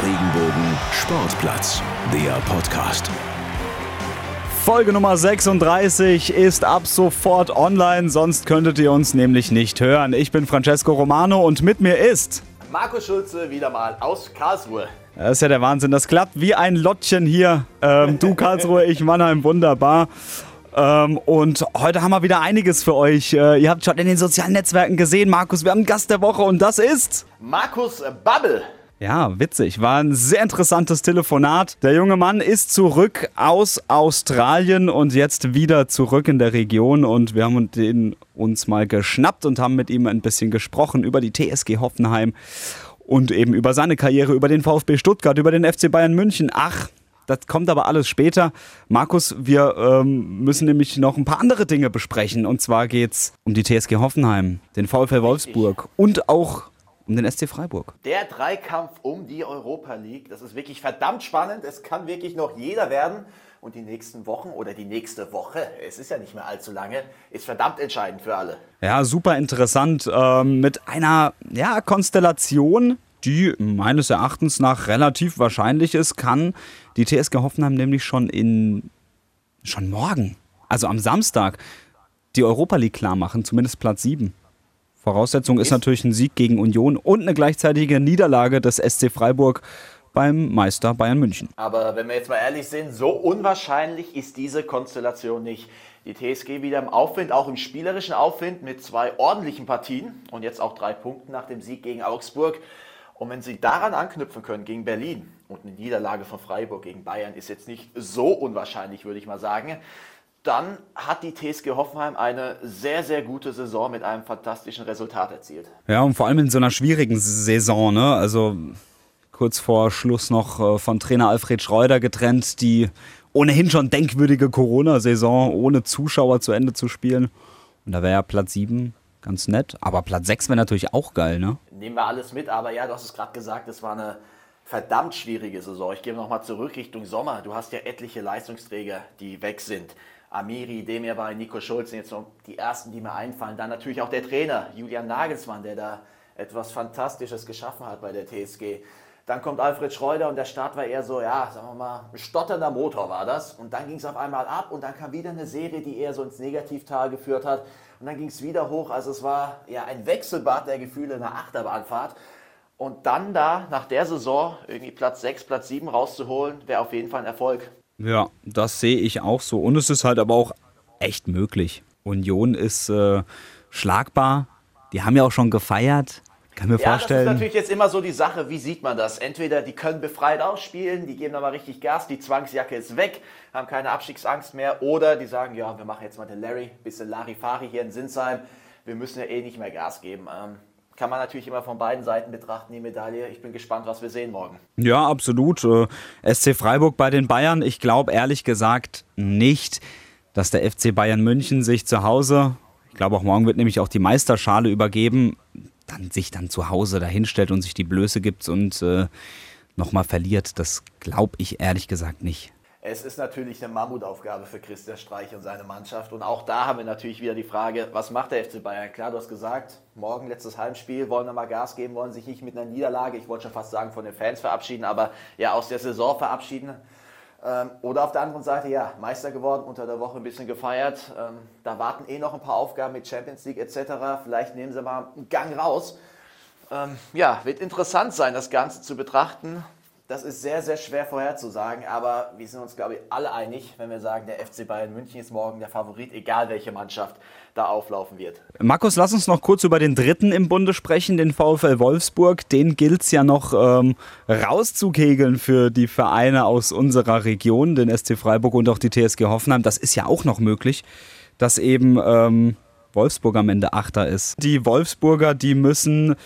Regenbogen Sportplatz, der Podcast. Folge Nummer 36 ist ab sofort online, sonst könntet ihr uns nämlich nicht hören. Ich bin Francesco Romano und mit mir ist Markus Schulze wieder mal aus Karlsruhe. Das ist ja der Wahnsinn. Das klappt wie ein Lottchen hier. Ähm, du Karlsruhe, ich Mannheim, wunderbar. Ähm, und heute haben wir wieder einiges für euch. Äh, ihr habt schon in den sozialen Netzwerken gesehen, Markus, wir haben einen Gast der Woche und das ist... Markus Babbel. Ja, witzig. War ein sehr interessantes Telefonat. Der junge Mann ist zurück aus Australien und jetzt wieder zurück in der Region. Und wir haben den uns mal geschnappt und haben mit ihm ein bisschen gesprochen über die TSG Hoffenheim und eben über seine Karriere, über den VfB Stuttgart, über den FC Bayern München. Ach, das kommt aber alles später. Markus, wir ähm, müssen nämlich noch ein paar andere Dinge besprechen. Und zwar geht es um die TSG Hoffenheim, den VfL Wolfsburg und auch um den SC Freiburg. Der Dreikampf um die Europa League, das ist wirklich verdammt spannend. Es kann wirklich noch jeder werden. Und die nächsten Wochen oder die nächste Woche, es ist ja nicht mehr allzu lange, ist verdammt entscheidend für alle. Ja, super interessant. Ähm, mit einer ja, Konstellation, die meines Erachtens nach relativ wahrscheinlich ist, kann die TSG Hoffenheim nämlich schon in schon morgen, also am Samstag, die Europa League klar machen, zumindest Platz 7. Voraussetzung ist natürlich ein Sieg gegen Union und eine gleichzeitige Niederlage des SC Freiburg beim Meister Bayern München. Aber wenn wir jetzt mal ehrlich sind, so unwahrscheinlich ist diese Konstellation nicht. Die TSG wieder im Aufwind, auch im spielerischen Aufwind mit zwei ordentlichen Partien und jetzt auch drei Punkten nach dem Sieg gegen Augsburg. Und wenn sie daran anknüpfen können gegen Berlin und eine Niederlage von Freiburg gegen Bayern ist jetzt nicht so unwahrscheinlich, würde ich mal sagen, dann hat die TSG Hoffenheim eine sehr, sehr gute Saison mit einem fantastischen Resultat erzielt. Ja, und vor allem in so einer schwierigen Saison, ne? Also kurz vor Schluss noch äh, von Trainer Alfred Schreuder getrennt, die ohnehin schon denkwürdige Corona-Saison ohne Zuschauer zu Ende zu spielen. Und da wäre ja Platz 7 ganz nett. Aber Platz 6 wäre natürlich auch geil, ne? Nehmen wir alles mit, aber ja, du hast es gerade gesagt, es war eine verdammt schwierige Saison. Ich gehe nochmal zurück Richtung Sommer. Du hast ja etliche Leistungsträger, die weg sind. Amiri, Demir bei Nico Schulz sind jetzt noch die ersten, die mir einfallen. Dann natürlich auch der Trainer, Julian Nagelsmann, der da etwas Fantastisches geschaffen hat bei der TSG. Dann kommt Alfred Schreuder und der Start war eher so, ja, sagen wir mal, ein stotternder Motor war das. Und dann ging es auf einmal ab und dann kam wieder eine Serie, die eher so ins Negativtal geführt hat. Und dann ging es wieder hoch. Also es war ja ein Wechselbad der Gefühle, eine Achterbahnfahrt. Und dann da nach der Saison irgendwie Platz 6, Platz 7 rauszuholen, wäre auf jeden Fall ein Erfolg. Ja, das sehe ich auch so. Und es ist halt aber auch echt möglich. Union ist äh, schlagbar. Die haben ja auch schon gefeiert. Kann mir ja, vorstellen. Das ist natürlich jetzt immer so die Sache, wie sieht man das? Entweder die können befreit ausspielen, die geben aber richtig Gas, die Zwangsjacke ist weg, haben keine Abstiegsangst mehr. Oder die sagen, ja, wir machen jetzt mal den Larry, bisschen Larifari hier in Sinsheim. Wir müssen ja eh nicht mehr Gas geben. Ähm, kann man natürlich immer von beiden Seiten betrachten, die Medaille. Ich bin gespannt, was wir sehen morgen. Ja, absolut. Äh, SC Freiburg bei den Bayern. Ich glaube ehrlich gesagt nicht, dass der FC Bayern München sich zu Hause, ich glaube auch morgen wird nämlich auch die Meisterschale übergeben, dann sich dann zu Hause dahinstellt und sich die Blöße gibt und äh, nochmal verliert. Das glaube ich ehrlich gesagt nicht. Es ist natürlich eine Mammutaufgabe für Christian Streich und seine Mannschaft. Und auch da haben wir natürlich wieder die Frage, was macht der FC Bayern? Klar, du hast gesagt, morgen letztes Heimspiel, wollen wir mal Gas geben, wollen sich nicht mit einer Niederlage, ich wollte schon fast sagen, von den Fans verabschieden, aber ja, aus der Saison verabschieden. Ähm, oder auf der anderen Seite, ja, Meister geworden, unter der Woche ein bisschen gefeiert. Ähm, da warten eh noch ein paar Aufgaben mit Champions League etc. Vielleicht nehmen sie mal einen Gang raus. Ähm, ja, wird interessant sein, das Ganze zu betrachten. Das ist sehr, sehr schwer vorherzusagen, aber wir sind uns, glaube ich, alle einig, wenn wir sagen, der FC Bayern München ist morgen der Favorit, egal welche Mannschaft da auflaufen wird. Markus, lass uns noch kurz über den dritten im Bunde sprechen, den VfL Wolfsburg. Den gilt es ja noch ähm, rauszukegeln für die Vereine aus unserer Region, den SC Freiburg und auch die TSG Hoffenheim. Das ist ja auch noch möglich, dass eben ähm, Wolfsburg am Ende Achter ist. Die Wolfsburger, die müssen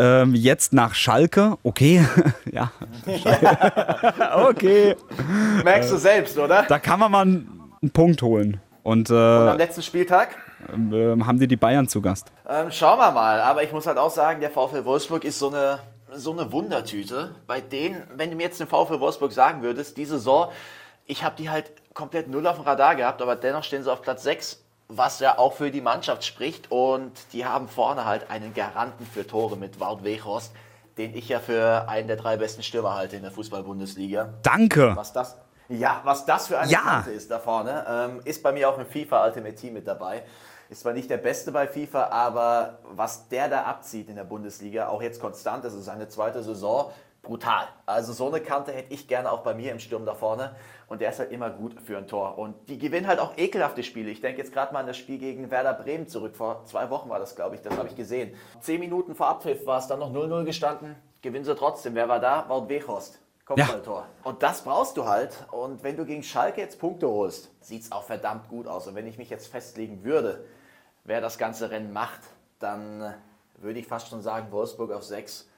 ähm, jetzt nach Schalke, okay, ja. okay. Merkst du selbst, oder? Da kann man mal einen Punkt holen. Und, äh, Und am letzten Spieltag? Äh, haben die die Bayern zu Gast. Ähm, schauen wir mal. Aber ich muss halt auch sagen, der VfL Wolfsburg ist so eine, so eine Wundertüte. Bei denen, wenn du mir jetzt den VfL Wolfsburg sagen würdest, die Saison, ich habe die halt komplett null auf dem Radar gehabt, aber dennoch stehen sie auf Platz 6 was ja auch für die Mannschaft spricht. Und die haben vorne halt einen Garanten für Tore mit Wout Weghorst. den ich ja für einen der drei besten Stürmer halte in der Fußball-Bundesliga. Danke. Was das, ja, was das für eine Ja. Kante ist da vorne, ähm, ist bei mir auch im FIFA Ultimate Team mit dabei. Ist zwar nicht der Beste bei FIFA, aber was der da abzieht in der Bundesliga, auch jetzt konstant, das ist seine zweite Saison, brutal. Also so eine Kante hätte ich gerne auch bei mir im Sturm da vorne. Und der ist halt immer gut für ein Tor. Und die gewinnen halt auch ekelhafte Spiele. Ich denke jetzt gerade mal an das Spiel gegen Werder Bremen zurück. Vor zwei Wochen war das, glaube ich. Das habe ich gesehen. Zehn Minuten vor Abpfiff war es dann noch 0-0 gestanden. Gewinnen sie trotzdem. Wer war da? Wout Weghorst. Kopfballtor. Und das brauchst du halt. Und wenn du gegen Schalke jetzt Punkte holst, sieht es auch verdammt gut aus. Und wenn ich mich jetzt festlegen würde, wer das ganze Rennen macht, dann äh, würde ich fast schon sagen Wolfsburg auf 6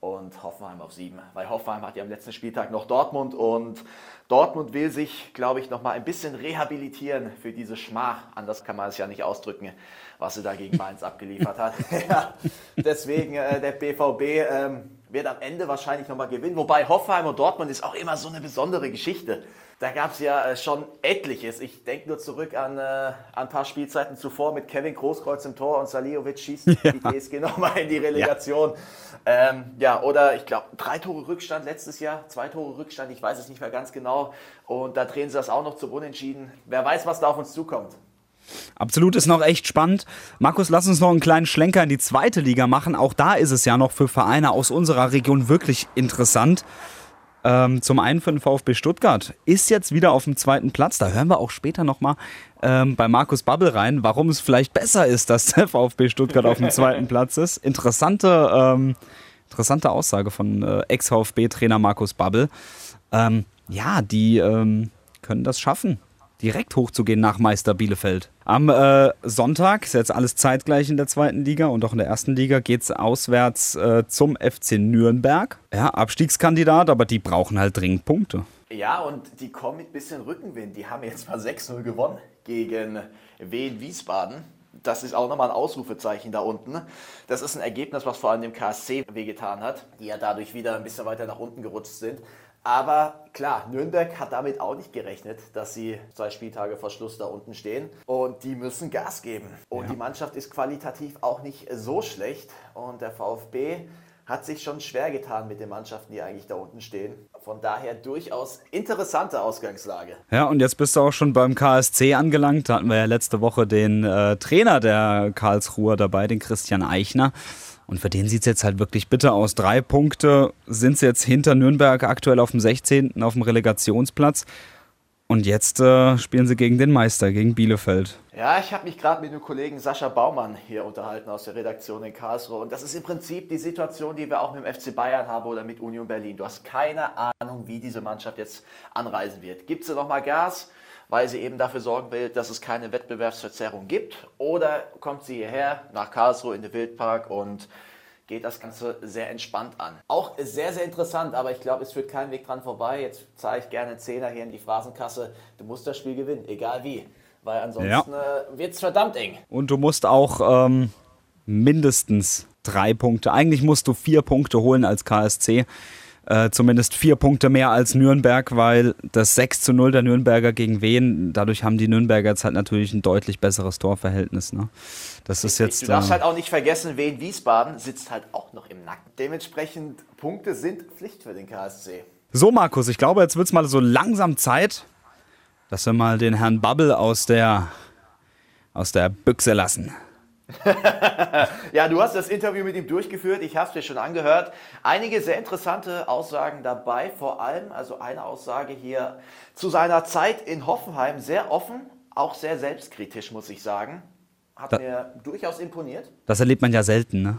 und Hoffenheim auf 7. Weil Hoffenheim hat ja am letzten Spieltag noch Dortmund und Dortmund will sich, glaube ich, noch mal ein bisschen rehabilitieren für diese Schmach. Anders kann man es ja nicht ausdrücken, was sie da gegen Mainz abgeliefert hat. ja, deswegen äh, der BVB ähm, wird am Ende wahrscheinlich noch mal gewinnen. Wobei Hoffenheim und Dortmund ist auch immer so eine besondere Geschichte. Da gab es ja äh, schon etliches. Ich denke nur zurück an, äh, an ein paar Spielzeiten zuvor mit Kevin Großkreuz im Tor und Saliovic schießt die TSG nochmal in die Relegation. Ja, ähm, ja oder ich glaube, drei Tore Rückstand letztes Jahr, zwei Tore Rückstand, ich weiß es nicht mehr ganz genau. Und da drehen sie das auch noch zum Unentschieden. Wer weiß, was da auf uns zukommt. Absolut ist noch echt spannend. Markus, lass uns noch einen kleinen Schlenker in die zweite Liga machen. Auch da ist es ja noch für Vereine aus unserer Region wirklich interessant. Ähm, zum einen für den VfB Stuttgart ist jetzt wieder auf dem zweiten Platz. Da hören wir auch später nochmal ähm, bei Markus Babbel rein, warum es vielleicht besser ist, dass der VfB Stuttgart auf dem zweiten Platz ist. Interessante, ähm, interessante Aussage von äh, Ex-VfB-Trainer Markus Babbel. Ähm, ja, die ähm, können das schaffen direkt hochzugehen nach Meister Bielefeld. Am äh, Sonntag, ist jetzt alles zeitgleich in der zweiten Liga und auch in der ersten Liga, geht es auswärts äh, zum FC Nürnberg. Ja, Abstiegskandidat, aber die brauchen halt dringend Punkte. Ja, und die kommen mit ein bisschen Rückenwind. Die haben jetzt mal 6-0 gewonnen gegen Wien Wiesbaden. Das ist auch nochmal ein Ausrufezeichen da unten. Das ist ein Ergebnis, was vor allem dem KSC wehgetan hat, die ja dadurch wieder ein bisschen weiter nach unten gerutscht sind. Aber klar, Nürnberg hat damit auch nicht gerechnet, dass sie zwei Spieltage vor Schluss da unten stehen. Und die müssen Gas geben. Und ja. die Mannschaft ist qualitativ auch nicht so schlecht. Und der VfB hat sich schon schwer getan mit den Mannschaften, die eigentlich da unten stehen. Von daher durchaus interessante Ausgangslage. Ja, und jetzt bist du auch schon beim KSC angelangt. Da hatten wir ja letzte Woche den äh, Trainer der Karlsruher dabei, den Christian Eichner. Und für den sieht es jetzt halt wirklich bitter aus. Drei Punkte sind sie jetzt hinter Nürnberg aktuell auf dem 16. auf dem Relegationsplatz. Und jetzt äh, spielen sie gegen den Meister, gegen Bielefeld. Ja, ich habe mich gerade mit dem Kollegen Sascha Baumann hier unterhalten aus der Redaktion in Karlsruhe. Und das ist im Prinzip die Situation, die wir auch mit dem FC Bayern haben oder mit Union Berlin. Du hast keine Ahnung, wie diese Mannschaft jetzt anreisen wird. Gibt sie nochmal Gas? Weil sie eben dafür sorgen will, dass es keine Wettbewerbsverzerrung gibt? Oder kommt sie hierher nach Karlsruhe in den Wildpark und geht das Ganze sehr entspannt an. Auch sehr, sehr interessant, aber ich glaube, es führt kein Weg dran vorbei. Jetzt zahle ich gerne Zehner hier in die Phrasenkasse. Du musst das Spiel gewinnen, egal wie. Weil ansonsten ja. äh, wird es verdammt eng. Und du musst auch ähm, mindestens drei Punkte, eigentlich musst du vier Punkte holen als KSC äh, zumindest vier Punkte mehr als Nürnberg, weil das 6 zu 0 der Nürnberger gegen Wen, dadurch haben die Nürnberger jetzt halt natürlich ein deutlich besseres Torverhältnis. Ne? Das ist jetzt, du darfst äh, halt auch nicht vergessen, Wen Wiesbaden sitzt halt auch noch im Nacken. Dementsprechend Punkte sind Pflicht für den KSC. So, Markus, ich glaube, jetzt wird es mal so langsam Zeit, dass wir mal den Herrn Bubble aus der, aus der Büchse lassen. ja, du hast das Interview mit ihm durchgeführt. Ich habe es dir schon angehört. Einige sehr interessante Aussagen dabei. Vor allem, also eine Aussage hier zu seiner Zeit in Hoffenheim. Sehr offen, auch sehr selbstkritisch, muss ich sagen. Hat da, mir durchaus imponiert. Das erlebt man ja selten, ne?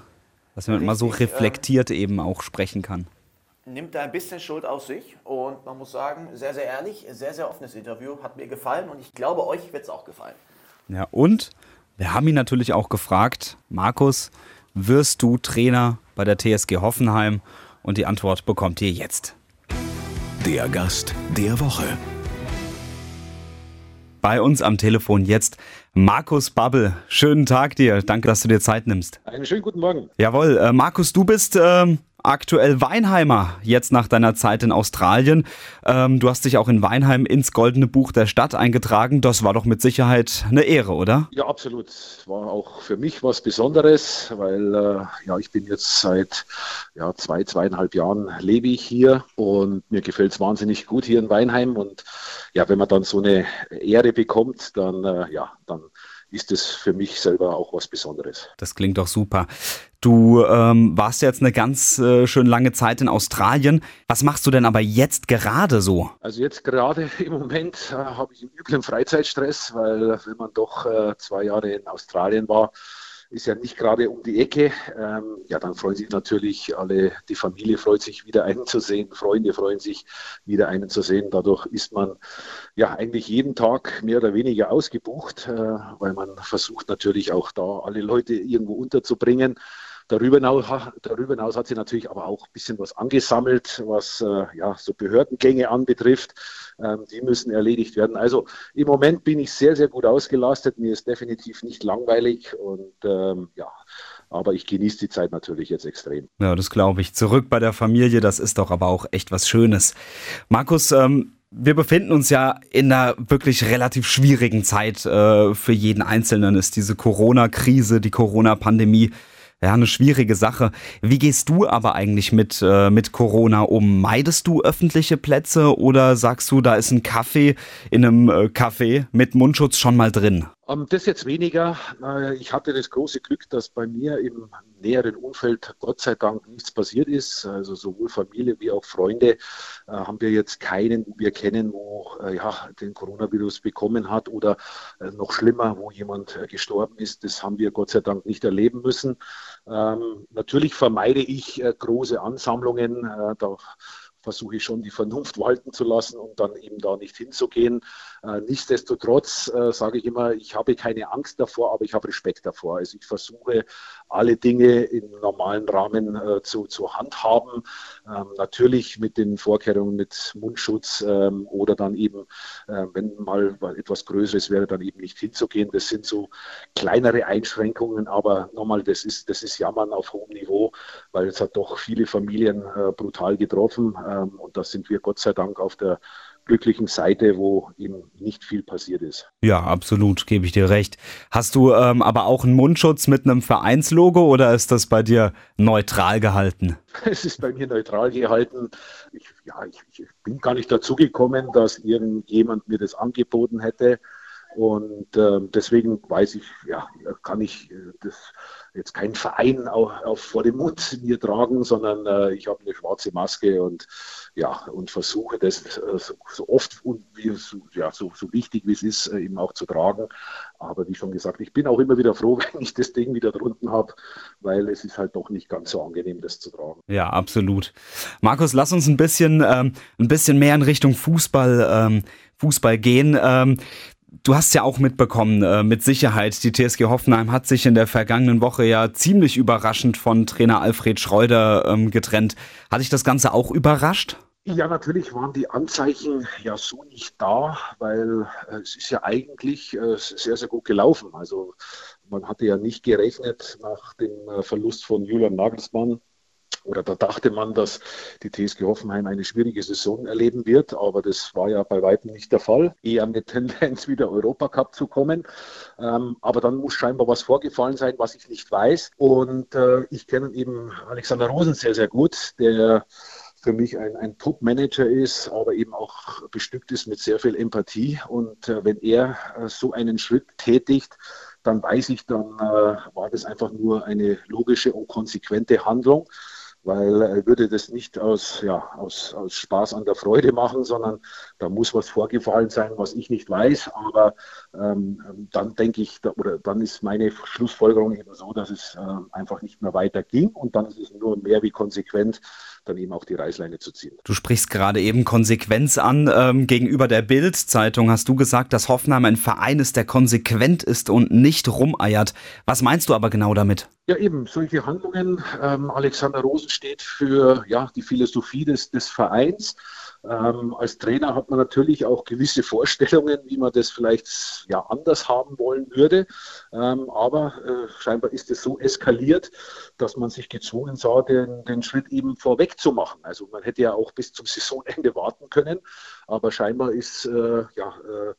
Dass man Richtig, mal so reflektiert ähm, eben auch sprechen kann. Nimmt da ein bisschen Schuld auf sich und man muss sagen, sehr, sehr ehrlich, sehr, sehr offenes Interview. Hat mir gefallen und ich glaube, euch wird es auch gefallen. Ja, und wir haben ihn natürlich auch gefragt, Markus, wirst du Trainer bei der TSG Hoffenheim? Und die Antwort bekommt ihr jetzt. Der Gast der Woche. Bei uns am Telefon jetzt Markus Babbel. Schönen Tag dir. Danke, dass du dir Zeit nimmst. Einen schönen guten Morgen. Jawohl. Äh, Markus, du bist äh, aktuell Weinheimer, jetzt nach deiner Zeit in Australien. Ähm, du hast dich auch in Weinheim ins Goldene Buch der Stadt eingetragen. Das war doch mit Sicherheit eine Ehre, oder? Ja, absolut. War auch für mich was Besonderes, weil äh, ja, ich bin jetzt seit ja, zwei, zweieinhalb Jahren lebe ich hier und mir gefällt es wahnsinnig gut hier in Weinheim. Und ja, wenn man dann so eine Ehre bekommt, dann äh, ja, dann ist es für mich selber auch was Besonderes. Das klingt doch super. Du ähm, warst jetzt eine ganz äh, schön lange Zeit in Australien. Was machst du denn aber jetzt gerade so? Also jetzt gerade im Moment äh, habe ich einen üblen Freizeitstress, weil wenn man doch äh, zwei Jahre in Australien war, ist ja nicht gerade um die Ecke. Ähm, ja, dann freuen sich natürlich alle, die Familie freut sich wieder einen zu sehen, Freunde freuen sich wieder einen zu sehen. Dadurch ist man ja eigentlich jeden Tag mehr oder weniger ausgebucht, äh, weil man versucht natürlich auch da alle Leute irgendwo unterzubringen. Darüber hinaus, darüber hinaus hat sie natürlich aber auch ein bisschen was angesammelt, was äh, ja, so Behördengänge anbetrifft. Ähm, die müssen erledigt werden. Also im Moment bin ich sehr, sehr gut ausgelastet. Mir ist definitiv nicht langweilig und ähm, ja, aber ich genieße die Zeit natürlich jetzt extrem. Ja, das glaube ich. Zurück bei der Familie, das ist doch aber auch echt was Schönes. Markus, ähm, wir befinden uns ja in einer wirklich relativ schwierigen Zeit. Äh, für jeden Einzelnen ist diese Corona-Krise, die Corona-Pandemie ja, eine schwierige Sache. Wie gehst du aber eigentlich mit, äh, mit Corona um? Meidest du öffentliche Plätze oder sagst du, da ist ein Kaffee in einem äh, Café mit Mundschutz schon mal drin? Ähm, das jetzt weniger. Ich hatte das große Glück, dass bei mir im näheren Umfeld Gott sei Dank nichts passiert ist. Also sowohl Familie wie auch Freunde äh, haben wir jetzt keinen, wo wir kennen, wo äh, ja, den Coronavirus bekommen hat oder äh, noch schlimmer, wo jemand äh, gestorben ist. Das haben wir Gott sei Dank nicht erleben müssen. Ähm, natürlich vermeide ich äh, große Ansammlungen. Äh, da versuche ich schon die Vernunft walten zu lassen und dann eben da nicht hinzugehen. Äh, nichtsdestotrotz äh, sage ich immer, ich habe keine Angst davor, aber ich habe Respekt davor. Also ich versuche alle Dinge im normalen Rahmen äh, zu, zu handhaben. Ähm, natürlich mit den Vorkehrungen mit Mundschutz ähm, oder dann eben, wenn mal etwas Größeres wäre, dann eben nicht hinzugehen. Das sind so kleinere Einschränkungen, aber nochmal, das ist, das ist Jammern auf hohem Niveau, weil es hat doch viele Familien brutal getroffen. Ähm, und da sind wir Gott sei Dank auf der glücklichen Seite, wo eben nicht viel passiert ist. Ja, absolut, gebe ich dir recht. Hast du ähm, aber auch einen Mundschutz mit einem Vereinslogo oder ist das bei dir neutral gehalten? Es ist bei mir neutral gehalten. Ich, ja, ich, ich bin gar nicht dazu gekommen, dass irgendjemand mir das angeboten hätte. Und äh, deswegen weiß ich, ja, kann ich äh, das jetzt keinen Verein auch, auch, vor dem Mund mir tragen, sondern äh, ich habe eine schwarze Maske und ja und versuche das äh, so, so, oft und wie, so, ja, so, so wichtig wie es ist, äh, eben auch zu tragen. Aber wie schon gesagt, ich bin auch immer wieder froh, wenn ich das Ding wieder drunten habe, weil es ist halt doch nicht ganz so angenehm, das zu tragen. Ja, absolut. Markus, lass uns ein bisschen, ähm, ein bisschen mehr in Richtung Fußball, ähm, Fußball gehen. Ähm, Du hast ja auch mitbekommen, äh, mit Sicherheit, die TSG Hoffenheim hat sich in der vergangenen Woche ja ziemlich überraschend von Trainer Alfred Schreuder ähm, getrennt. Hat dich das Ganze auch überrascht? Ja, natürlich waren die Anzeichen ja so nicht da, weil äh, es ist ja eigentlich äh, sehr, sehr gut gelaufen. Also man hatte ja nicht gerechnet nach dem äh, Verlust von Julian Nagelsmann, oder da dachte man, dass die TSG Hoffenheim eine schwierige Saison erleben wird, aber das war ja bei weitem nicht der Fall. Eher mit Tendenz wieder Europacup zu kommen. Ähm, aber dann muss scheinbar was vorgefallen sein, was ich nicht weiß. Und äh, ich kenne eben Alexander Rosen sehr, sehr gut, der für mich ein, ein Top-Manager ist, aber eben auch bestückt ist mit sehr viel Empathie. Und äh, wenn er äh, so einen Schritt tätigt, dann weiß ich, dann äh, war das einfach nur eine logische und konsequente Handlung weil er würde das nicht aus, ja, aus, aus Spaß an der Freude machen, sondern da muss was vorgefallen sein, was ich nicht weiß. Aber ähm, dann denke ich, oder dann ist meine Schlussfolgerung eben so, dass es äh, einfach nicht mehr weiter ging und dann ist es nur mehr wie konsequent, dann eben auch die Reißleine zu ziehen. Du sprichst gerade eben Konsequenz an. Ähm, gegenüber der Bild-Zeitung hast du gesagt, dass Hoffenheim ein Verein ist, der konsequent ist und nicht rumeiert. Was meinst du aber genau damit? Ja, eben, solche Handlungen. Ähm, Alexander Rosen steht für ja, die Philosophie des, des Vereins. Ähm, als Trainer hat man natürlich auch gewisse Vorstellungen, wie man das vielleicht ja anders haben wollen würde. Ähm, aber äh, scheinbar ist es so eskaliert, dass man sich gezwungen sah, den, den Schritt eben vorweg zu machen. Also man hätte ja auch bis zum Saisonende warten können, aber scheinbar ist äh, ja äh,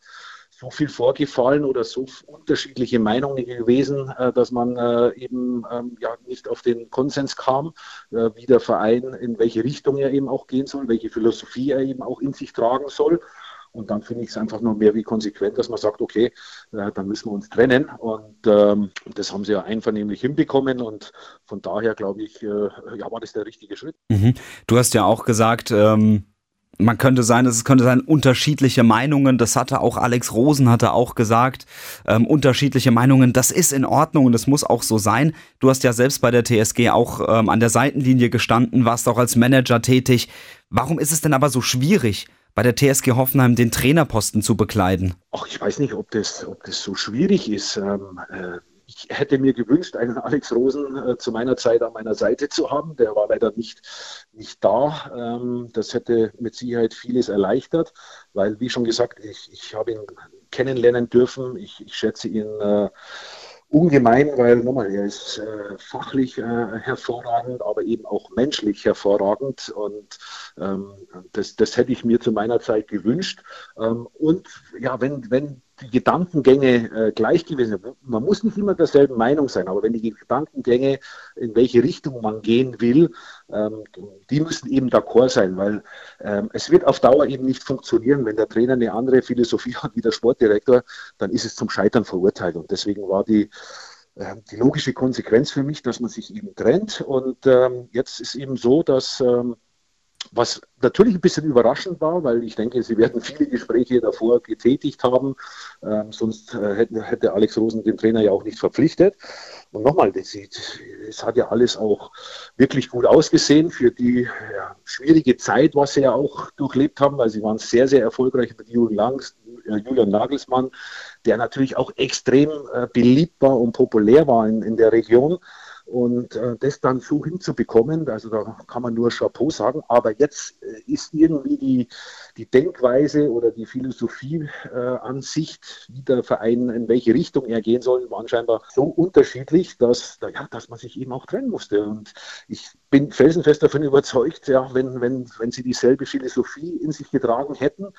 so viel vorgefallen oder so unterschiedliche Meinungen gewesen, äh, dass man äh, eben ähm, ja nicht auf den Konsens kam, äh, wie der Verein, in welche Richtung er eben auch gehen soll, welche Philosophie er eben auch in sich tragen soll. Und dann finde ich es einfach nur mehr wie konsequent, dass man sagt, okay, dann müssen wir uns trennen. Und ähm, das haben sie ja einvernehmlich hinbekommen. Und von daher glaube ich, äh, ja, war das der richtige Schritt. Mhm. Du hast ja auch gesagt, ähm, man könnte sein, es könnte sein, unterschiedliche Meinungen, das hatte auch Alex Rosen hatte auch gesagt, ähm, unterschiedliche Meinungen, das ist in Ordnung und das muss auch so sein. Du hast ja selbst bei der TSG auch ähm, an der Seitenlinie gestanden, warst auch als Manager tätig. Warum ist es denn aber so schwierig, bei der TSG Hoffenheim den Trainerposten zu bekleiden? Ach, ich weiß nicht, ob das, ob das so schwierig ist. Ähm, äh ich hätte mir gewünscht, einen Alex Rosen äh, zu meiner Zeit an meiner Seite zu haben. Der war leider nicht, nicht da. Ähm, das hätte mit Sicherheit vieles erleichtert, weil, wie schon gesagt, ich, ich habe ihn kennenlernen dürfen. Ich, ich schätze ihn äh, ungemein, weil nochmal, er ist äh, fachlich äh, hervorragend, aber eben auch menschlich hervorragend und ähm, das, das hätte ich mir zu meiner Zeit gewünscht. Ähm, und ja, wenn, wenn die Gedankengänge äh, gleich gewesen sind, man muss nicht immer derselben Meinung sein, aber wenn die Gedankengänge, in welche Richtung man gehen will, ähm, die müssen eben d'accord sein, weil ähm, es wird auf Dauer eben nicht funktionieren, wenn der Trainer eine andere Philosophie hat wie der Sportdirektor, dann ist es zum Scheitern verurteilt. Und deswegen war die ähm, die logische Konsequenz für mich, dass man sich eben trennt. Und ähm, jetzt ist eben so, dass ähm, was natürlich ein bisschen überraschend war, weil ich denke, sie werden viele Gespräche davor getätigt haben, ähm, sonst äh, hätte, hätte, Alex Rosen den Trainer ja auch nicht verpflichtet. Und nochmal, es hat ja alles auch wirklich gut ausgesehen für die ja, schwierige Zeit, was sie ja auch durchlebt haben, weil sie waren sehr, sehr erfolgreich mit Julian, Langs, äh, Julian Nagelsmann, der natürlich auch extrem äh, beliebt war und populär war in, in der Region. Und äh, das dann so hinzubekommen, also da kann man nur Chapeau sagen, aber jetzt äh, ist irgendwie die, die Denkweise oder die Philosophie äh, wie der Verein, in welche Richtung er gehen soll, waren scheinbar so unterschiedlich, dass, ja, dass man sich eben auch trennen musste. Und ich bin felsenfest davon überzeugt, ja, wenn, wenn, wenn sie dieselbe Philosophie in sich getragen hätten,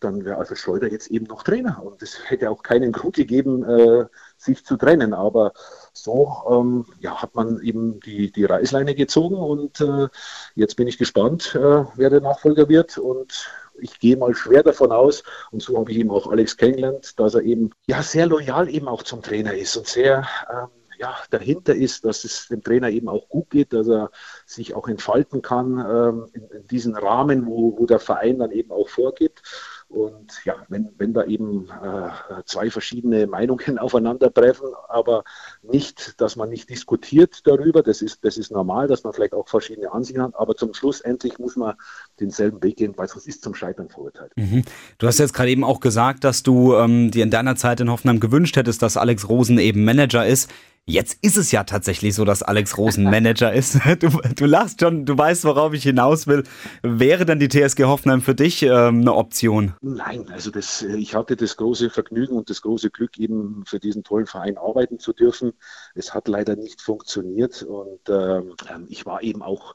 dann wäre also Schreuder jetzt eben noch Trainer. Und es hätte auch keinen Grund gegeben, äh, sich zu trennen. Aber so ähm, ja, hat man eben die, die Reißleine gezogen und äh, jetzt bin ich gespannt, äh, wer der Nachfolger wird. Und ich gehe mal schwer davon aus, und so habe ich eben auch Alex kennengelernt, dass er eben ja sehr loyal eben auch zum Trainer ist und sehr ähm, ja, dahinter ist, dass es dem Trainer eben auch gut geht, dass er sich auch entfalten kann ähm, in, in diesen Rahmen, wo, wo der Verein dann eben auch vorgibt. Und ja, wenn, wenn da eben äh, zwei verschiedene Meinungen aufeinandertreffen, aber nicht, dass man nicht diskutiert darüber, das ist, das ist normal, dass man vielleicht auch verschiedene Ansichten hat, aber zum Schluss endlich muss man denselben Weg gehen, weil sonst ist zum Scheitern verurteilt. Mhm. Du hast jetzt gerade eben auch gesagt, dass du ähm, dir in deiner Zeit in Hoffenheim gewünscht hättest, dass Alex Rosen eben Manager ist. Jetzt ist es ja tatsächlich so, dass Alex Rosen Manager ist. Du, du lachst schon, du weißt, worauf ich hinaus will. Wäre dann die TSG Hoffenheim für dich ähm, eine Option? Nein, also das, äh, ich hatte das große Vergnügen und das große Glück, eben für diesen tollen Verein arbeiten zu dürfen. Es hat leider nicht funktioniert und ähm, ähm ich war eben auch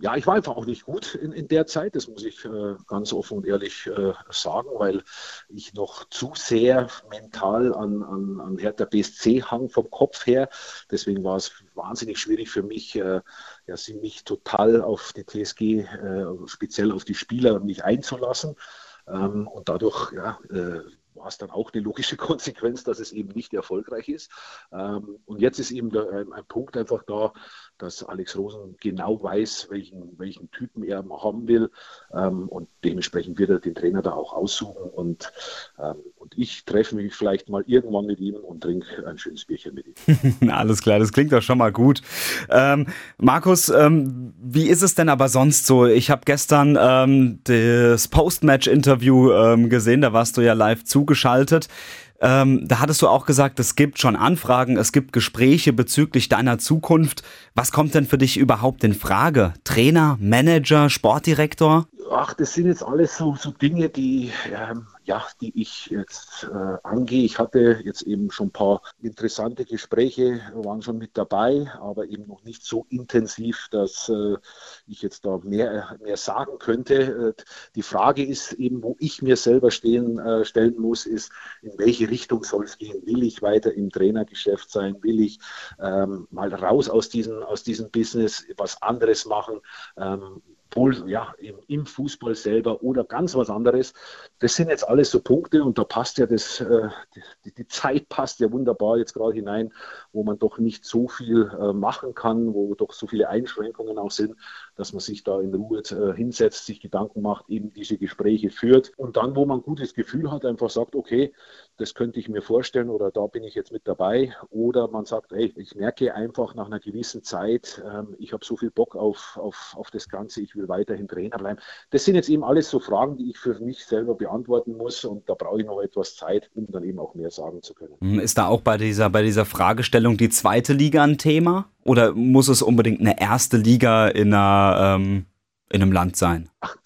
ja, ich war einfach auch nicht gut in, in der Zeit, das muss ich äh, ganz offen und ehrlich äh, sagen, weil ich noch zu sehr mental an, an, an Hertha BSC hang vom Kopf her. Deswegen war es wahnsinnig schwierig für mich, äh, ja, sie mich total auf die TSG, äh, speziell auf die Spieler, mich einzulassen. Ähm, und dadurch ja, äh, hast dann auch eine logische Konsequenz, dass es eben nicht erfolgreich ist. Ähm, und jetzt ist eben ein, Punkt einfach da, dass Alex Rosen genau weiß, welchen, welchen Typen er haben will. Ähm, und dementsprechend wird er den Trainer da auch aussuchen. Und, ähm, und ich treffe mich vielleicht mal irgendwann mit ihm und trinke ein schönes Bierchen mit ihm. Alles klar, das klingt doch schon mal gut. Ähm, Markus, ähm, wie ist es denn aber sonst so? Ich habe gestern ähm, das Post-Match-Interview ähm, gesehen, da warst du ja live zugeschaltet. Ähm, da hattest du auch gesagt, es gibt schon Anfragen, es gibt Gespräche bezüglich deiner Zukunft. Was kommt denn für dich überhaupt in Frage? Trainer, Manager, Sportdirektor? Ach, das sind jetzt alles so, so Dinge, die ähm, ja, die ich jetzt äh, angehe. Ich hatte jetzt eben schon ein paar interessante Gespräche, waren schon mit dabei, aber eben noch nicht so intensiv, dass äh, ich jetzt da mehr, mehr sagen könnte. Äh, die Frage ist eben, wo ich mir selber stehen, äh, stellen muss, ist, in welche Richtung soll es gehen? Will ich weiter im Trainergeschäft sein? Will ich ähm, mal raus aus diesem, aus diesem Business, was anderes machen? Ähm, wohl ja, im, im, Fußball selber oder ganz was anderes. Das sind jetzt alles so Punkte und da passt ja das, äh, die, die, Zeit passt ja wunderbar jetzt gerade hinein, wo man doch nicht so viel äh, machen kann, wo doch so viele Einschränkungen auch sind, dass man sich da in Ruhe äh, hinsetzt, sich Gedanken macht, eben diese Gespräche führt und dann, wo man ein gutes Gefühl hat, einfach sagt, okay, das könnte ich mir vorstellen oder da bin ich jetzt mit dabei oder man sagt, hey, ich merke einfach nach einer gewissen Zeit, ähm, ich habe so viel Bock auf, auf, auf das Ganze, ich will weiterhin Trainer bleiben? Das sind jetzt eben alles so Fragen, die ich für mich selber beantworten muss und da brauche ich noch etwas Zeit, um dann eben auch mehr sagen zu können. Ist da auch bei dieser, bei dieser Fragestellung die zweite Liga ein Thema? Oder muss es unbedingt eine erste Liga in, einer, ähm, in einem Land sein? Ach,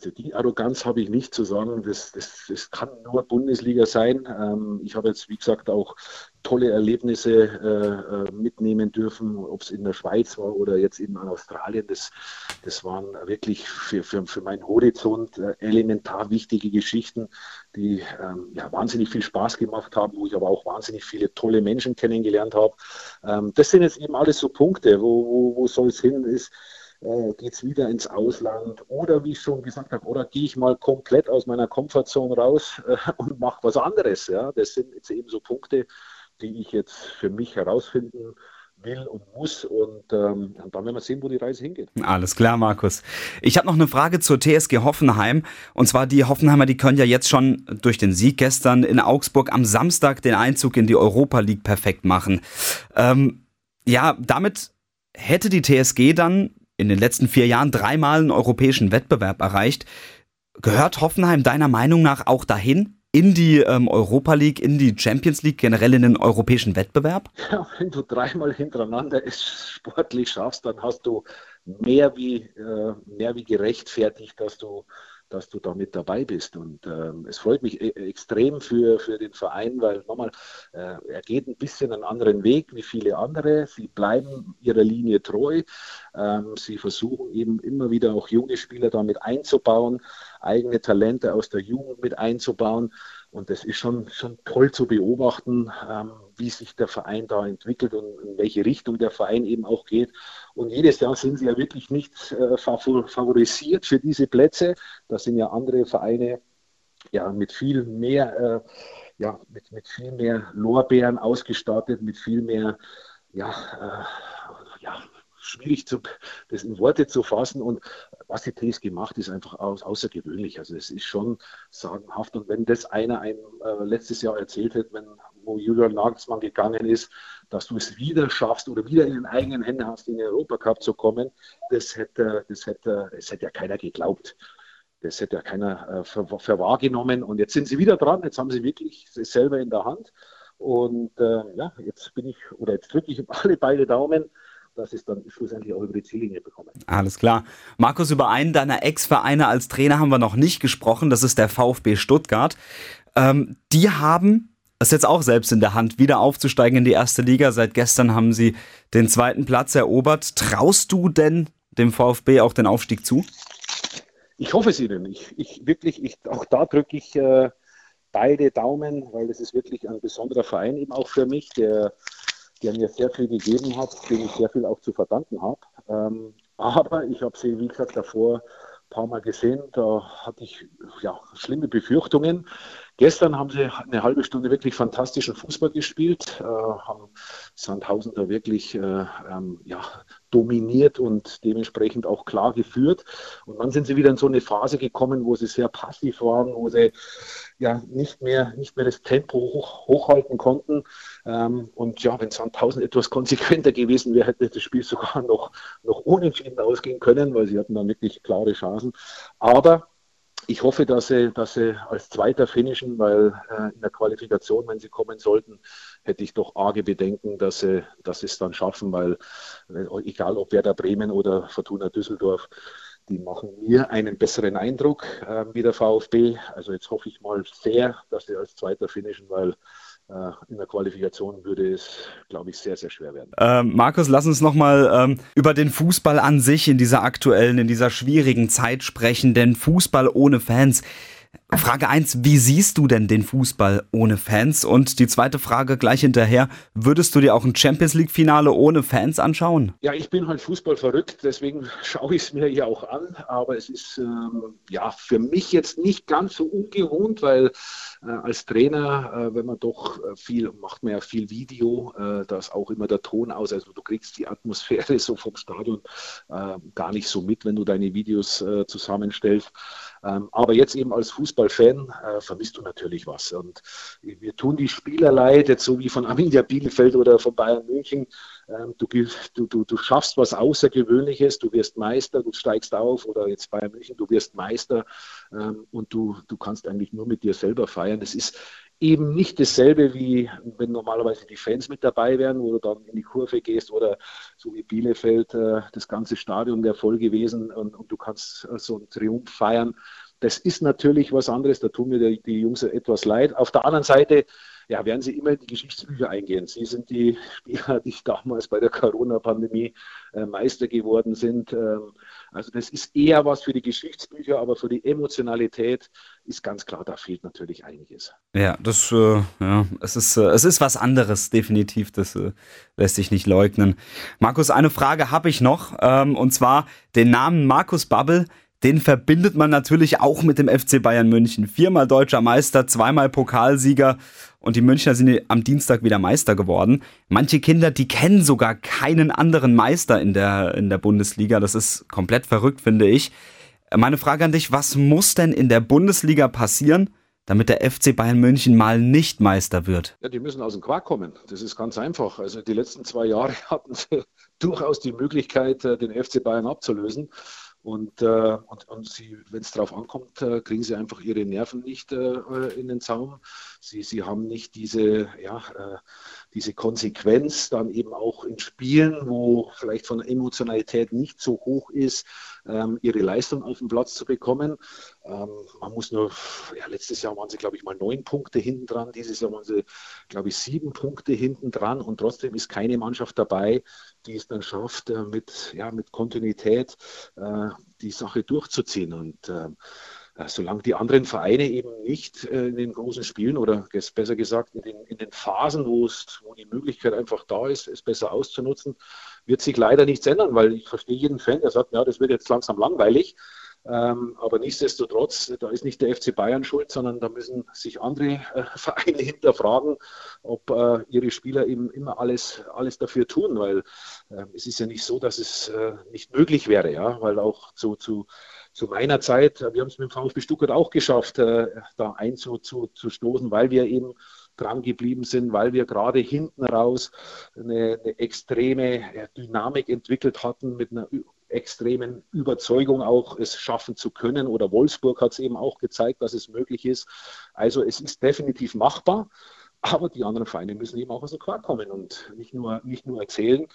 also die Arroganz habe ich nicht zu sagen, das, das, das kann nur Bundesliga sein. Ähm, ich habe jetzt, wie gesagt, auch tolle Erlebnisse äh, äh mitnehmen dürfen, ob es in der Schweiz war oder jetzt eben in Australien. Das, das waren wirklich für, für, für meinen Horizont äh, elementar wichtige Geschichten, die ähm, ja, wahnsinnig viel Spaß gemacht haben, wo ich aber auch wahnsinnig viele tolle Menschen kennengelernt habe. Ähm, das sind jetzt eben alles so Punkte, wo, wo, wo soll es hin ist äh, geht es wieder ins Ausland oder wie ich schon gesagt habe, oder gehe ich mal komplett aus meiner Komfortzone raus äh, und mache was anderes. Ja? Das sind jetzt eben so Punkte, die ich jetzt für mich herausfinden will und muss. Und, ähm, dann werden wir sehen, wo die Reise hingeht. Alles klar, Markus. Ich habe noch eine Frage zur TSG Hoffenheim. Und zwar die Hoffenheimer, die können ja jetzt schon durch den Sieg gestern in Augsburg am Samstag den Einzug in die Europa League perfekt machen. Ähm, ja, damit hätte die TSG dann in den letzten vier Jahren dreimal einen europäischen Wettbewerb erreicht. Gehört Hoffenheim deiner Meinung nach auch dahin? In die ähm, Europa League, in die Champions League, generell in den europäischen Wettbewerb? Ja, wenn du dreimal hintereinander es sportlich schaffst, dann hast du mehr wie, äh, mehr wie gerechtfertigt, dass du dass du da mit dabei bist. Und ähm, es freut mich e extrem für, für den Verein, weil nochmal, äh, er geht ein bisschen einen anderen Weg wie viele andere. Sie bleiben ihrer Linie treu. Ähm, sie versuchen eben immer wieder auch junge Spieler damit einzubauen, eigene Talente aus der Jugend mit einzubauen. Und das ist schon, schon toll zu beobachten, ähm, wie sich der Verein da entwickelt und in welche Richtung der Verein eben auch geht. Und jedes Jahr sind sie ja wirklich nicht äh, favorisiert für diese Plätze. Da sind ja andere Vereine ja mit viel mehr, äh, ja, mit, mit viel mehr Lorbeeren ausgestattet, mit viel mehr, ja, äh, ja, schwierig, zu, das in Worte zu fassen. Und was die TSG macht, ist einfach außergewöhnlich. Also es ist schon sagenhaft. Und wenn das einer einem äh, letztes Jahr erzählt hätte, wenn, wo Julian Nagelsmann gegangen ist, dass du es wieder schaffst oder wieder in den eigenen Händen hast, in den Europacup zu kommen, das hätte, das hätte, das hätte ja keiner geglaubt. Das hätte ja keiner äh, für, für wahrgenommen. Und jetzt sind sie wieder dran. Jetzt haben sie wirklich es selber in der Hand. Und äh, ja, jetzt bin ich, oder jetzt drücke ich alle beide Daumen, dass es dann schlussendlich auch über die Ziellinie bekommen. Alles klar. Markus, über einen deiner Ex-Vereine als Trainer haben wir noch nicht gesprochen. Das ist der VfB Stuttgart. Ähm, die haben es jetzt auch selbst in der Hand, wieder aufzusteigen in die erste Liga. Seit gestern haben sie den zweiten Platz erobert. Traust du denn dem VfB auch den Aufstieg zu? Ich hoffe es ihnen. Ich, ich wirklich, ich, auch da drücke ich äh, beide Daumen, weil es ist wirklich ein besonderer Verein eben auch für mich, der der mir sehr viel gegeben hat, dem ich sehr viel auch zu verdanken habe. Ähm, aber ich habe sie, wie gesagt, davor paar Mal gesehen. Da hatte ich ja, schlimme Befürchtungen. Gestern haben sie eine halbe Stunde wirklich fantastischen Fußball gespielt, äh, haben Sandhausen da wirklich äh, ähm, ja, dominiert und dementsprechend auch klar geführt. Und dann sind sie wieder in so eine Phase gekommen, wo sie sehr passiv waren, wo sie ja nicht mehr, nicht mehr das Tempo hoch, hochhalten konnten. Ähm, und ja, wenn Sandhausen etwas konsequenter gewesen wäre, hätte das Spiel sogar noch, noch unentschieden ausgehen können, weil sie hatten dann wirklich klare Chancen. Aber ich hoffe, dass sie, dass sie als Zweiter finishen, weil äh, in der Qualifikation, wenn sie kommen sollten, hätte ich doch arge Bedenken, dass sie, dass sie es dann schaffen, weil äh, egal ob Werder Bremen oder Fortuna Düsseldorf, die machen mir einen besseren Eindruck äh, wie der VfB. Also jetzt hoffe ich mal sehr, dass sie als Zweiter finishen, weil äh, in der Qualifikation würde es, glaube ich, sehr, sehr schwer werden. Ähm, Markus, lass uns nochmal ähm, über den Fußball an sich in dieser aktuellen, in dieser schwierigen Zeit sprechen, denn Fußball ohne Fans. Frage 1, wie siehst du denn den Fußball ohne Fans? Und die zweite Frage gleich hinterher, würdest du dir auch ein Champions League-Finale ohne Fans anschauen? Ja, ich bin halt Fußball verrückt, deswegen schaue ich es mir ja auch an. Aber es ist ähm, ja für mich jetzt nicht ganz so ungewohnt, weil äh, als Trainer, äh, wenn man doch äh, viel, macht man ja viel Video, äh, da ist auch immer der Ton aus. Also du kriegst die Atmosphäre so vom Stadion äh, gar nicht so mit, wenn du deine Videos äh, zusammenstellst. Ähm, aber jetzt eben als Fußballfan äh, vermisst du natürlich was. Und wir tun die Spieler leid, jetzt so wie von Arminia Bielefeld oder von Bayern München. Ähm, du, du, du, du schaffst was Außergewöhnliches, du wirst Meister, du steigst auf oder jetzt Bayern München, du wirst Meister ähm, und du, du kannst eigentlich nur mit dir selber feiern. Es ist eben nicht dasselbe, wie wenn normalerweise die Fans mit dabei wären, wo du dann in die Kurve gehst oder so wie Bielefeld, äh, das ganze Stadion wäre voll gewesen und, und, du kannst äh, so einen Triumph feiern. Das ist natürlich was anderes, da tun mir die, die Jungs etwas leid. Auf der anderen Seite ja, werden sie immer in die Geschichtsbücher eingehen. Sie sind die Spieler, die damals bei der Corona-Pandemie äh, Meister geworden sind. Ähm, also das ist eher was für die Geschichtsbücher, aber für die Emotionalität ist ganz klar, da fehlt natürlich einiges. Ja, das, äh, ja, es ist, äh, es ist was anderes, definitiv. Das äh, lässt sich nicht leugnen. Markus, eine Frage habe ich noch, ähm, und zwar den Namen Markus Babbel den verbindet man natürlich auch mit dem FC Bayern München. Viermal deutscher Meister, zweimal Pokalsieger und die Münchner sind am Dienstag wieder Meister geworden. Manche Kinder, die kennen sogar keinen anderen Meister in der, in der Bundesliga. Das ist komplett verrückt, finde ich. Meine Frage an dich, was muss denn in der Bundesliga passieren, damit der FC Bayern München mal nicht Meister wird? Ja, die müssen aus dem Quark kommen. Das ist ganz einfach. Also die letzten zwei Jahre hatten sie durchaus die Möglichkeit, äh, den FC Bayern abzulösen. Und, äh, und, und wenn es darauf ankommt, äh, kriegen sie einfach ihre Nerven nicht äh, in den Zaum. Sie, sie haben nicht diese, ja, äh, diese Konsequenz dann eben auch in Spielen, wo vielleicht von der Emotionalität nicht so hoch ist, ähm, ihre Leistung auf den Platz zu bekommen. Ähm, man muss nur, ja, letztes Jahr waren sie, glaube ich, mal neun Punkte hinten dran. Dieses Jahr waren sie, glaube ich, sieben Punkte hinten dran. Und trotzdem ist keine Mannschaft dabei, die es dann schafft, äh, mit, ja, mit Kontinuität äh, die Sache durchzuziehen. Und äh, solange die anderen Vereine eben nicht äh, in den großen Spielen oder besser gesagt in den, in den Phasen, wo, es, wo die Möglichkeit einfach da ist, es besser auszunutzen, wird sich leider nichts ändern, weil ich verstehe jeden Fan, der sagt, ja, das wird jetzt langsam langweilig. Ähm, aber nichtsdestotrotz, da ist nicht der FC Bayern schuld, sondern da müssen sich andere äh, Vereine hinterfragen, ob äh, ihre Spieler eben immer alles, alles dafür tun, weil äh, es ist ja nicht so, dass es äh, nicht möglich wäre, ja, weil auch zu, zu, zu meiner Zeit, wir haben es mit dem VfB Stuttgart auch geschafft, äh, da einzustoßen, weil wir eben dran geblieben sind, weil wir gerade hinten raus eine, eine extreme Dynamik entwickelt hatten mit einer extremen Überzeugung auch, es schaffen zu können. Oder Wolfsburg hat es eben auch gezeigt, dass es möglich ist. Also es ist definitiv machbar, aber die anderen Vereine müssen eben auch aus dem Quark kommen und nicht nur, nicht nur erzählen,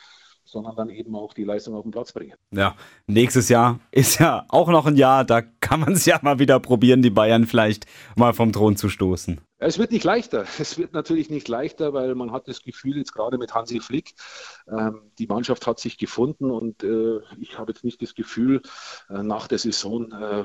sondern dann eben auch die Leistung auf den Platz bringen. Ja, nächstes Jahr ist ja auch noch ein Jahr, da kann man es ja mal wieder probieren, die Bayern vielleicht mal vom Thron zu stoßen. Es wird nicht leichter. Es wird natürlich nicht leichter, weil man hat das Gefühl, jetzt gerade mit Hansi Flick, ähm, die Mannschaft hat sich gefunden und äh, ich habe jetzt nicht das Gefühl, äh, nach der Saison äh,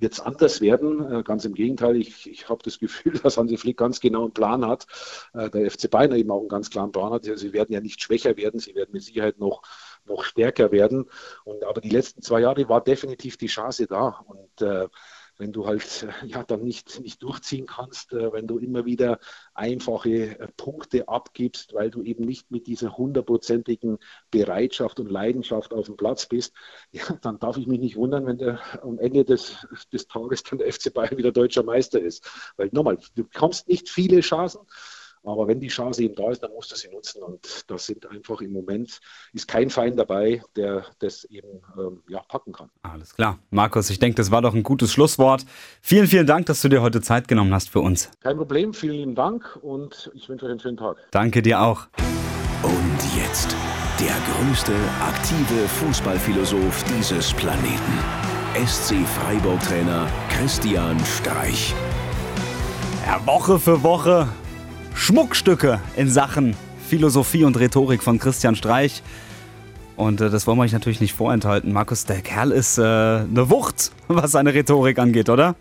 wird es anders werden. Äh, ganz im Gegenteil, ich, ich habe das Gefühl, dass Hansi Flick ganz genau einen Plan hat. Äh, der FC Bayern eben auch einen ganz klaren Plan hat. Sie werden ja nicht schwächer werden, sie werden mit Sicherheit noch noch stärker werden. Und aber die letzten zwei Jahre war definitiv die Chance da. Und äh, wenn du halt ja dann nicht, nicht durchziehen kannst, äh, wenn du immer wieder einfache äh, Punkte abgibst, weil du eben nicht mit dieser hundertprozentigen Bereitschaft und Leidenschaft auf dem Platz bist, ja, dann darf ich mich nicht wundern, wenn der am Ende des, des Tages dann der FC Bayern wieder deutscher Meister ist. Weil nochmal, du bekommst nicht viele Chancen. Aber wenn die Chance eben da ist, dann musst du sie nutzen. Und das sind einfach im Moment, ist kein Feind dabei, der das eben ähm, ja, packen kann. Alles klar. Markus, ich denke, das war doch ein gutes Schlusswort. Vielen, vielen Dank, dass du dir heute Zeit genommen hast für uns. Kein Problem, vielen lieben Dank und ich wünsche euch einen schönen Tag. Danke dir auch. Und jetzt der größte aktive Fußballphilosoph dieses Planeten. SC Freiburg-Trainer Christian Streich. Ja, Woche für Woche Schmuckstücke in Sachen Philosophie und Rhetorik von Christian Streich. Und äh, das wollen wir euch natürlich nicht vorenthalten. Markus, der Kerl ist äh, eine Wucht, was seine Rhetorik angeht, oder?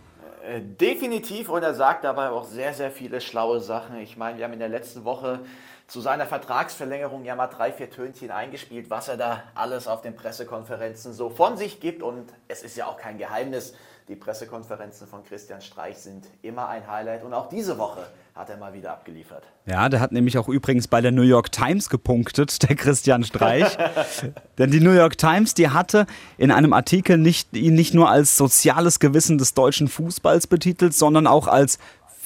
Äh, definitiv und er sagt dabei auch sehr, sehr viele schlaue Sachen. Ich meine, wir haben in der letzten Woche zu seiner Vertragsverlängerung ja mal drei, vier Tönchen eingespielt, was er da alles auf den Pressekonferenzen so von sich gibt. Und es ist ja auch kein Geheimnis, die Pressekonferenzen von Christian Streich sind immer ein Highlight und auch diese Woche hat er mal wieder abgeliefert. Ja, der hat nämlich auch übrigens bei der New York Times gepunktet, der Christian Streich. Denn die New York Times, die hatte in einem Artikel nicht, ihn nicht nur als soziales Gewissen des deutschen Fußballs betitelt, sondern auch als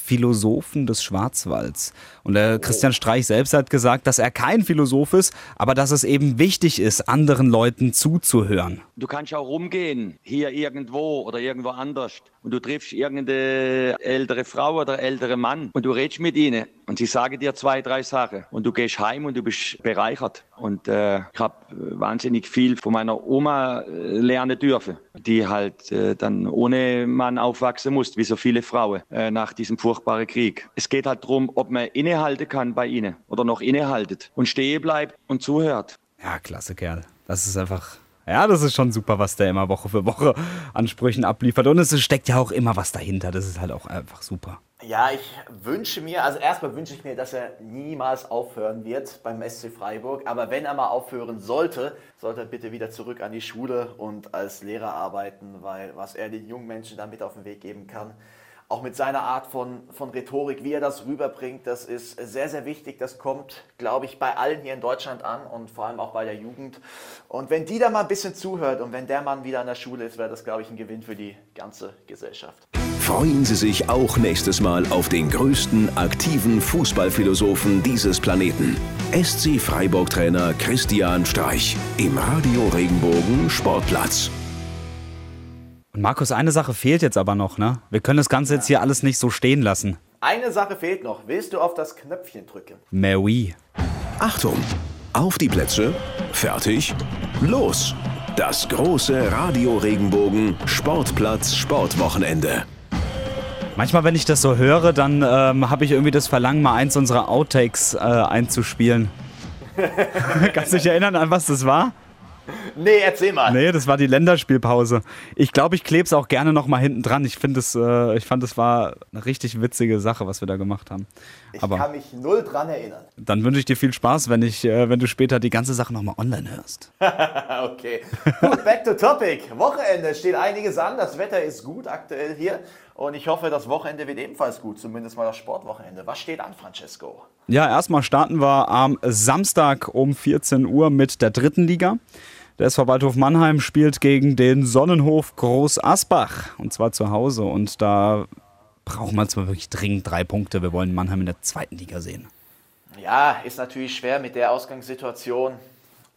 Philosophen des Schwarzwalds. Und der Christian Streich selbst hat gesagt, dass er kein Philosoph ist, aber dass es eben wichtig ist, anderen Leuten zuzuhören. Du kannst auch rumgehen, hier irgendwo oder irgendwo anders. Und du triffst irgendeine ältere Frau oder ältere Mann und du redest mit ihnen und sie sagen dir zwei, drei Sachen und du gehst heim und du bist bereichert. Und äh, ich habe wahnsinnig viel von meiner Oma äh, lernen dürfen, die halt äh, dann ohne Mann aufwachsen musste, wie so viele Frauen äh, nach diesem furchtbaren Krieg. Es geht halt darum, ob man innehalten kann bei ihnen oder noch innehaltet und stehen bleibt und zuhört. Ja, klasse Kerl. Das ist einfach ja, das ist schon super, was der immer Woche für Woche Ansprüchen abliefert. Und es steckt ja auch immer was dahinter. Das ist halt auch einfach super. Ja, ich wünsche mir, also erstmal wünsche ich mir, dass er niemals aufhören wird beim SC Freiburg. Aber wenn er mal aufhören sollte, sollte er bitte wieder zurück an die Schule und als Lehrer arbeiten, weil was er den jungen Menschen damit auf den Weg geben kann, auch mit seiner Art von, von Rhetorik, wie er das rüberbringt, das ist sehr, sehr wichtig. Das kommt, glaube ich, bei allen hier in Deutschland an und vor allem auch bei der Jugend. Und wenn die da mal ein bisschen zuhört und wenn der Mann wieder an der Schule ist, wäre das, glaube ich, ein Gewinn für die ganze Gesellschaft. Freuen Sie sich auch nächstes Mal auf den größten aktiven Fußballphilosophen dieses Planeten. SC Freiburg-Trainer Christian Streich im Radio Regenbogen Sportplatz. Und Markus, eine Sache fehlt jetzt aber noch, ne? Wir können das Ganze jetzt hier alles nicht so stehen lassen. Eine Sache fehlt noch. Willst du auf das Knöpfchen drücken? Mais oui. Achtung! Auf die Plätze, fertig, los! Das große Radio Regenbogen Sportplatz Sportwochenende. Manchmal, wenn ich das so höre, dann ähm, habe ich irgendwie das Verlangen, mal eins unserer Outtakes äh, einzuspielen. Kannst du dich erinnern, an was das war? Nee, erzähl mal. Nee, das war die Länderspielpause. Ich glaube, ich klebe es auch gerne noch mal hinten dran. Ich finde es, äh, ich fand, es war eine richtig witzige Sache, was wir da gemacht haben. Ich Aber kann mich null dran erinnern. Dann wünsche ich dir viel Spaß, wenn ich, äh, wenn du später die ganze Sache noch mal online hörst. okay. Gut, back to topic. Wochenende steht einiges an. Das Wetter ist gut aktuell hier. Und ich hoffe, das Wochenende wird ebenfalls gut, zumindest mal das Sportwochenende. Was steht an, Francesco? Ja, erstmal starten wir am Samstag um 14 Uhr mit der dritten Liga. Der SV Waldhof Mannheim spielt gegen den Sonnenhof Groß Asbach und zwar zu Hause. Und da brauchen wir zwar wirklich dringend drei Punkte. Wir wollen Mannheim in der zweiten Liga sehen. Ja, ist natürlich schwer mit der Ausgangssituation.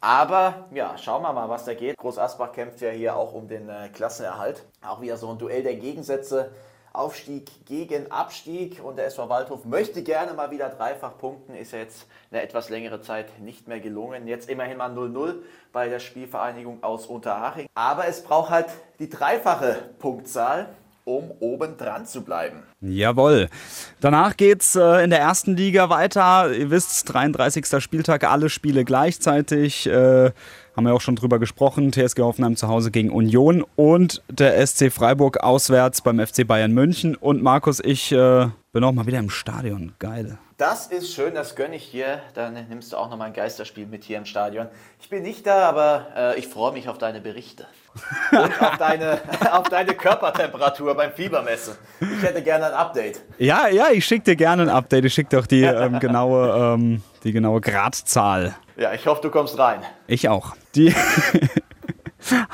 Aber ja, schauen wir mal, was da geht. Groß Asbach kämpft ja hier auch um den äh, Klassenerhalt. Auch wieder so ein Duell der Gegensätze. Aufstieg gegen Abstieg und der SV Waldhof möchte gerne mal wieder dreifach punkten, ist ja jetzt eine etwas längere Zeit nicht mehr gelungen. Jetzt immerhin mal 0-0 bei der Spielvereinigung aus Unterhaching. Aber es braucht halt die dreifache Punktzahl um oben dran zu bleiben. Jawohl. Danach geht's äh, in der ersten Liga weiter. Ihr wisst, 33. Spieltag, alle Spiele gleichzeitig. Äh, haben wir auch schon drüber gesprochen. TSG Hoffenheim zu Hause gegen Union und der SC Freiburg auswärts beim FC Bayern München. Und Markus, ich äh, Bin auch mal wieder im Stadion. Geil. Das ist schön, das gönne ich dir. Dann nimmst du auch noch mal ein Geisterspiel mit hier im Stadion. Ich bin nicht da, aber äh, ich freue mich auf deine Berichte. Und auf deine, auf deine Körpertemperatur beim Fiebermessen. Ich hätte gerne ein Update. Ja, ja, ich schicke dir gerne ein Update. Ich schicke dir auch die, ähm, genaue, ähm, die genaue Gradzahl. Ja, ich hoffe, du kommst rein. Ich auch. Die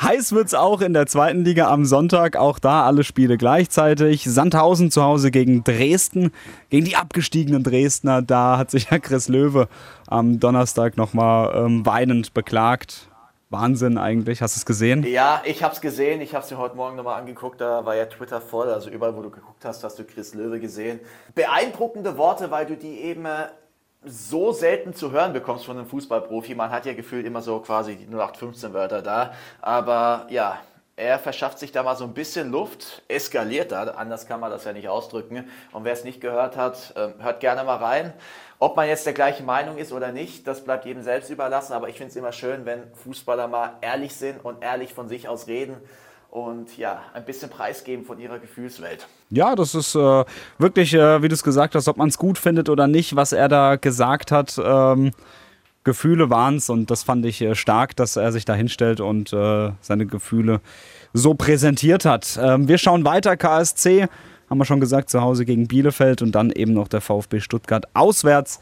Heiß wird's auch in der zweiten Liga am Sonntag. Auch da alle Spiele gleichzeitig. Sandhausen zu Hause gegen Dresden, gegen die abgestiegenen Dresdner. Da hat sich ja Chris Löwe am Donnerstag nochmal ähm, weinend beklagt. Wahnsinn eigentlich. Hast du es gesehen? Ja, ich habe es gesehen. Ich habe es mir heute Morgen nochmal angeguckt. Da war ja Twitter voll. Also überall, wo du geguckt hast, hast du Chris Löwe gesehen. Beeindruckende Worte, weil du die eben äh, so selten zu hören bekommst von einem Fußballprofi. Man hat ja gefühlt immer so quasi die 0815 Wörter da. Aber ja, er verschafft sich da mal so ein bisschen Luft, eskaliert da, anders kann man das ja nicht ausdrücken. Und wer es nicht gehört hat, ähm, hört gerne mal rein. Ob man jetzt der gleichen Meinung ist oder nicht, das bleibt jedem selbst überlassen. Aber ich finde es immer schön, wenn Fußballer mal ehrlich sind und ehrlich von sich aus reden und ja, ein bisschen preisgeben von ihrer Gefühlswelt. Ja, das ist äh, wirklich, äh, wie du es gesagt hast, ob man es gut findet oder nicht, was er da gesagt hat. Ähm, Gefühle waren es und das fand ich äh, stark, dass er sich da hinstellt und äh, seine Gefühle so präsentiert hat. Ähm, wir schauen weiter, KSC, haben wir schon gesagt, zu Hause gegen Bielefeld und dann eben noch der VfB Stuttgart auswärts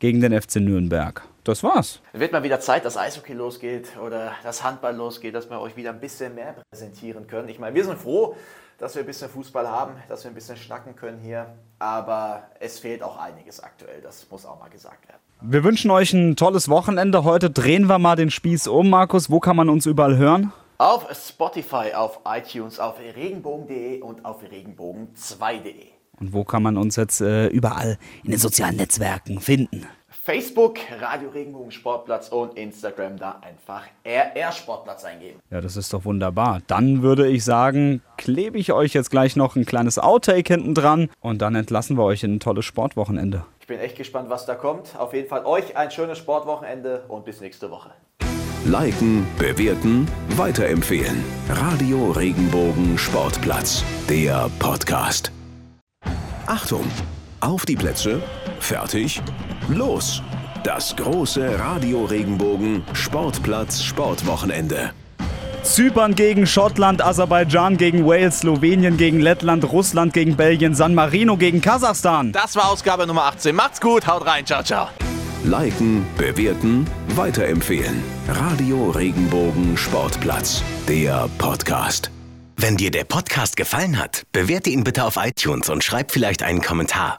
gegen den FC Nürnberg das war's. Wird mal wieder Zeit, dass Eishockey losgeht oder das Handball losgeht, dass wir euch wieder ein bisschen mehr präsentieren können. Ich meine, wir sind froh, dass wir ein bisschen Fußball haben, dass wir ein bisschen schnacken können hier. Aber es fehlt auch einiges aktuell. Das muss auch mal gesagt werden. Wir wünschen euch ein tolles Wochenende. Heute drehen wir mal den Spieß um. Markus, wo kann man uns überall hören? Auf Spotify, auf iTunes, auf regenbogen.de und auf regenbogen2.de. Und wo kann man uns jetzt äh, überall in den sozialen Netzwerken finden? Facebook, Radio Regenbogen Sportplatz und Instagram da einfach RR Sportplatz eingeben. Ja, das ist doch wunderbar. Dann würde ich sagen, klebe ich euch jetzt gleich noch ein kleines Outtake hinten dran und dann entlassen wir euch in ein tolles Sportwochenende. Ich bin echt gespannt, was da kommt. Auf jeden Fall euch ein schönes Sportwochenende und bis nächste Woche. Liken, bewerten, weiterempfehlen. Radio Regenbogen Sportplatz, der Podcast. Achtung! Auf die Plätze, fertig, los! Das große Radio Regenbogen Sportplatz Sportwochenende. Zypern gegen Schottland, Aserbaidschan gegen Wales, Slowenien gegen Lettland, Russland gegen Belgien, San Marino gegen Kasachstan. Das war Ausgabe Nummer 18. Macht's gut, haut rein, ciao, ciao. Liken, bewerten, weiterempfehlen. Radio Regenbogen Sportplatz, der Podcast. Wenn dir der Podcast gefallen hat, bewerte ihn bitte auf iTunes und schreib vielleicht einen Kommentar.